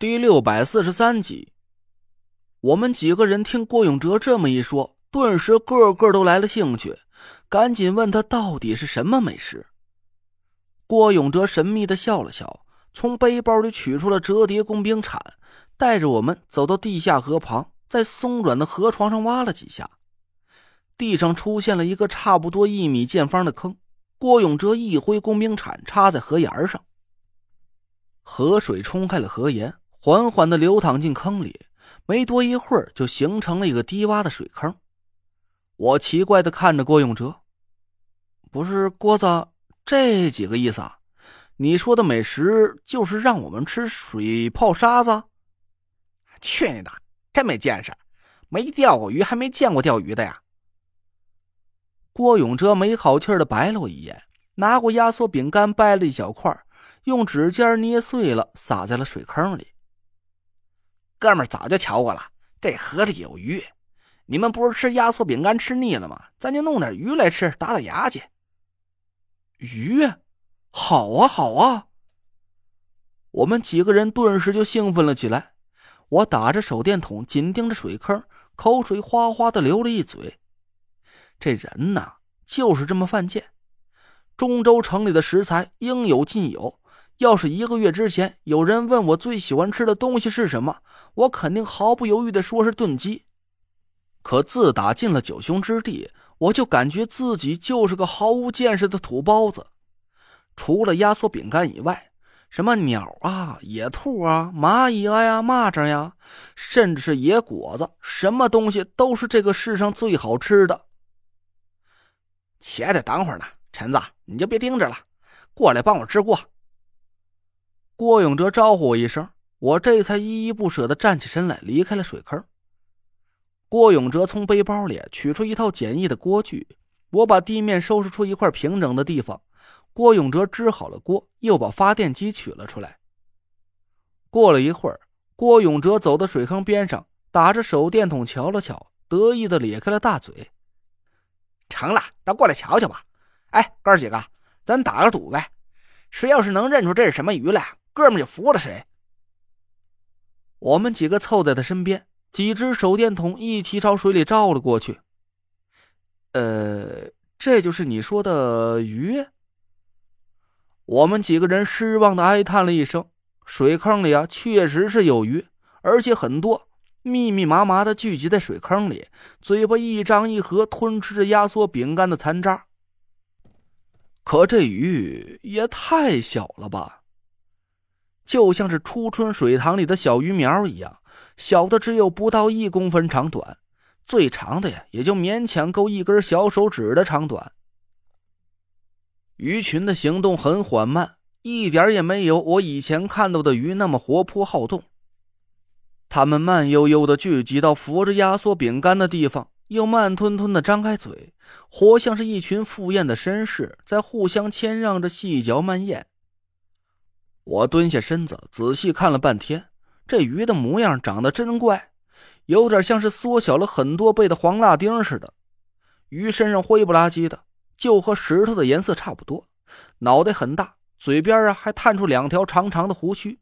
第六百四十三集，我们几个人听郭永哲这么一说，顿时个个都来了兴趣，赶紧问他到底是什么美食。郭永哲神秘的笑了笑，从背包里取出了折叠工兵铲，带着我们走到地下河旁，在松软的河床上挖了几下，地上出现了一个差不多一米见方的坑。郭永哲一挥工兵铲，插在河沿上，河水冲开了河沿。缓缓的流淌进坑里，没多一会儿就形成了一个低洼的水坑。我奇怪的看着郭永哲，不是郭子，这几个意思啊？你说的美食就是让我们吃水泡沙子？去你的！真没见识，没钓过鱼还没见过钓鱼的呀！郭永哲没好气的白了我一眼，拿过压缩饼干掰了一小块，用指尖捏碎了，撒在了水坑里。哥们早就瞧过了，这河里有鱼。你们不是吃压缩饼干吃腻了吗？咱就弄点鱼来吃，打打牙去。鱼，好啊，好啊！我们几个人顿时就兴奋了起来。我打着手电筒，紧盯着水坑，口水哗哗的流了一嘴。这人呐，就是这么犯贱。中州城里的食材应有尽有。要是一个月之前有人问我最喜欢吃的东西是什么，我肯定毫不犹豫的说是炖鸡。可自打进了九兄之地，我就感觉自己就是个毫无见识的土包子。除了压缩饼干以外，什么鸟啊、野兔啊、蚂蚁啊呀、蚂蚱呀，甚至是野果子，什么东西都是这个世上最好吃的。且得等会儿呢，陈子，你就别盯着了，过来帮我支锅。郭永哲招呼我一声，我这才依依不舍的站起身来，离开了水坑。郭永哲从背包里取出一套简易的锅具，我把地面收拾出一块平整的地方。郭永哲支好了锅，又把发电机取了出来。过了一会儿，郭永哲走到水坑边上，打着手电筒瞧了瞧，得意的咧开了大嘴：“成了，那过来瞧瞧吧。哎，哥几个，咱打个赌呗，谁要是能认出这是什么鱼来。”哥们也服了谁？我们几个凑在他身边，几只手电筒一起朝水里照了过去。呃，这就是你说的鱼？我们几个人失望的哀叹了一声。水坑里啊，确实是有鱼，而且很多，密密麻麻的聚集在水坑里，嘴巴一张一合，吞吃着压缩饼干的残渣。可这鱼也太小了吧！就像是初春水塘里的小鱼苗一样，小的只有不到一公分长短，最长的呀也就勉强够一根小手指的长短。鱼群的行动很缓慢，一点也没有我以前看到的鱼那么活泼好动。它们慢悠悠的聚集到扶着压缩饼干的地方，又慢吞吞的张开嘴，活像是一群赴宴的绅士在互相谦让着细嚼慢咽。我蹲下身子，仔细看了半天，这鱼的模样长得真怪，有点像是缩小了很多倍的黄辣丁似的。鱼身上灰不拉几的，就和石头的颜色差不多。脑袋很大，嘴边啊还探出两条长长的胡须。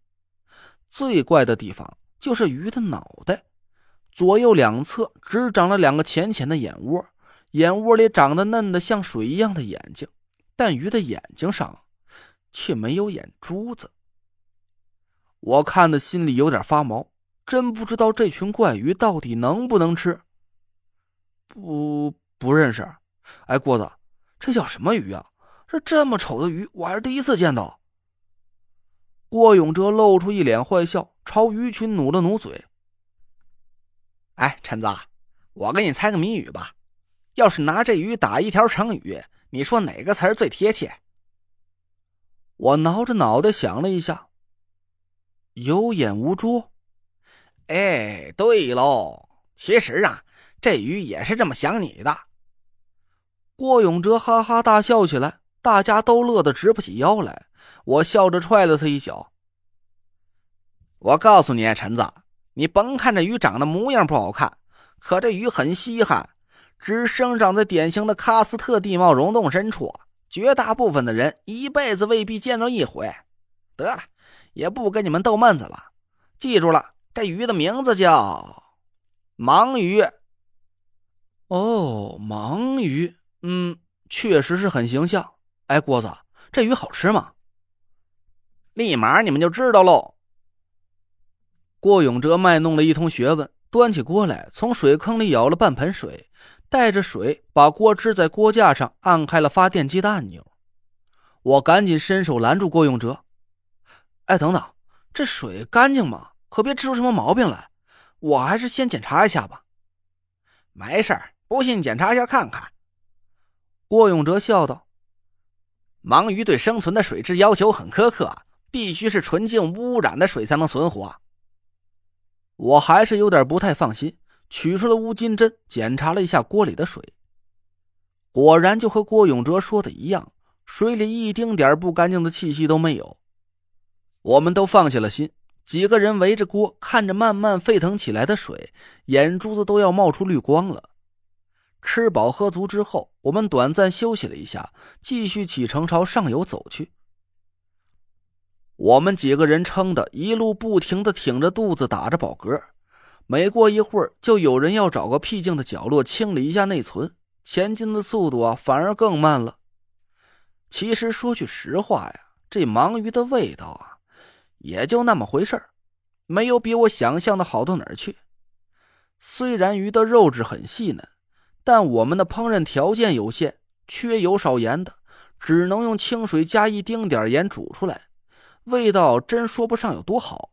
最怪的地方就是鱼的脑袋，左右两侧只长了两个浅浅的眼窝，眼窝里长得嫩的像水一样的眼睛，但鱼的眼睛上却没有眼珠子。我看的心里有点发毛，真不知道这群怪鱼到底能不能吃。不不认识，哎，郭子，这叫什么鱼啊？这这么丑的鱼，我还是第一次见到。郭永哲露出一脸坏笑，朝鱼群努了努嘴。哎，陈子，我给你猜个谜语吧。要是拿这鱼打一条成语，你说哪个词儿最贴切？我挠着脑袋想了一下。有眼无珠，哎，对喽。其实啊，这鱼也是这么想你的。郭永哲哈哈大笑起来，大家都乐得直不起腰来。我笑着踹了他一脚。我告诉你，陈子，你甭看这鱼长得模样不好看，可这鱼很稀罕，只生长在典型的喀斯特地貌溶洞深处，绝大部分的人一辈子未必见着一回。得了。也不跟你们逗闷子了，记住了，这鱼的名字叫盲鱼。哦，盲鱼，嗯，确实是很形象。哎，郭子，这鱼好吃吗？立马你们就知道喽。郭永哲卖弄了一通学问，端起锅来，从水坑里舀了半盆水，带着水把锅支在锅架上，按开了发电机的按钮。我赶紧伸手拦住郭永哲。哎，等等，这水干净吗？可别吃出什么毛病来。我还是先检查一下吧。没事不信检查一下看看。郭永哲笑道：“盲鱼对生存的水质要求很苛刻，必须是纯净无污染的水才能存活。”我还是有点不太放心，取出了乌金针，检查了一下锅里的水，果然就和郭永哲说的一样，水里一丁点不干净的气息都没有。我们都放下了心，几个人围着锅看着慢慢沸腾起来的水，眼珠子都要冒出绿光了。吃饱喝足之后，我们短暂休息了一下，继续启程朝上游走去。我们几个人撑的一路不停的挺着肚子打着饱嗝，没过一会儿就有人要找个僻静的角落清理一下内存，前进的速度啊反而更慢了。其实说句实话呀，这盲鱼的味道啊。也就那么回事没有比我想象的好到哪儿去。虽然鱼的肉质很细嫩，但我们的烹饪条件有限，缺油少盐的，只能用清水加一丁点盐煮出来，味道真说不上有多好。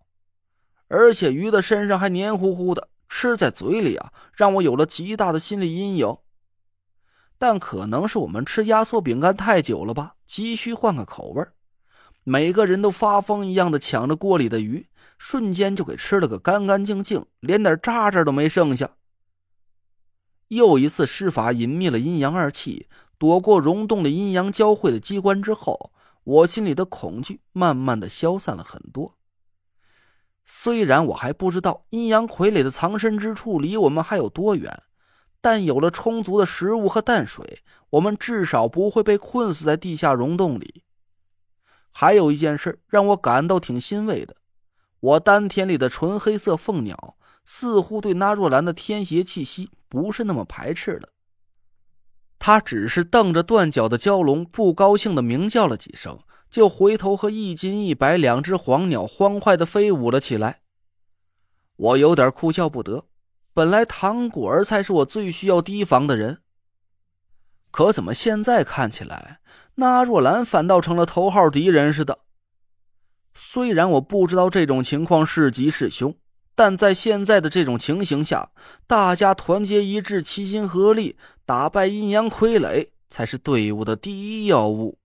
而且鱼的身上还黏糊糊的，吃在嘴里啊，让我有了极大的心理阴影。但可能是我们吃压缩饼干太久了吧，急需换个口味每个人都发疯一样的抢着锅里的鱼，瞬间就给吃了个干干净净，连点渣渣都没剩下。又一次施法隐灭了阴阳二气，躲过溶洞的阴阳交汇的机关之后，我心里的恐惧慢慢的消散了很多。虽然我还不知道阴阳傀儡的藏身之处离我们还有多远，但有了充足的食物和淡水，我们至少不会被困死在地下溶洞里。还有一件事让我感到挺欣慰的，我丹田里的纯黑色凤鸟似乎对那若兰的天邪气息不是那么排斥了。他只是瞪着断角的蛟龙，不高兴的鸣叫了几声，就回头和一金一白两只黄鸟欢快的飞舞了起来。我有点哭笑不得，本来唐果儿才是我最需要提防的人，可怎么现在看起来？那若兰反倒成了头号敌人似的。虽然我不知道这种情况是吉是凶，但在现在的这种情形下，大家团结一致、齐心合力，打败阴阳傀儡才是队伍的第一要务。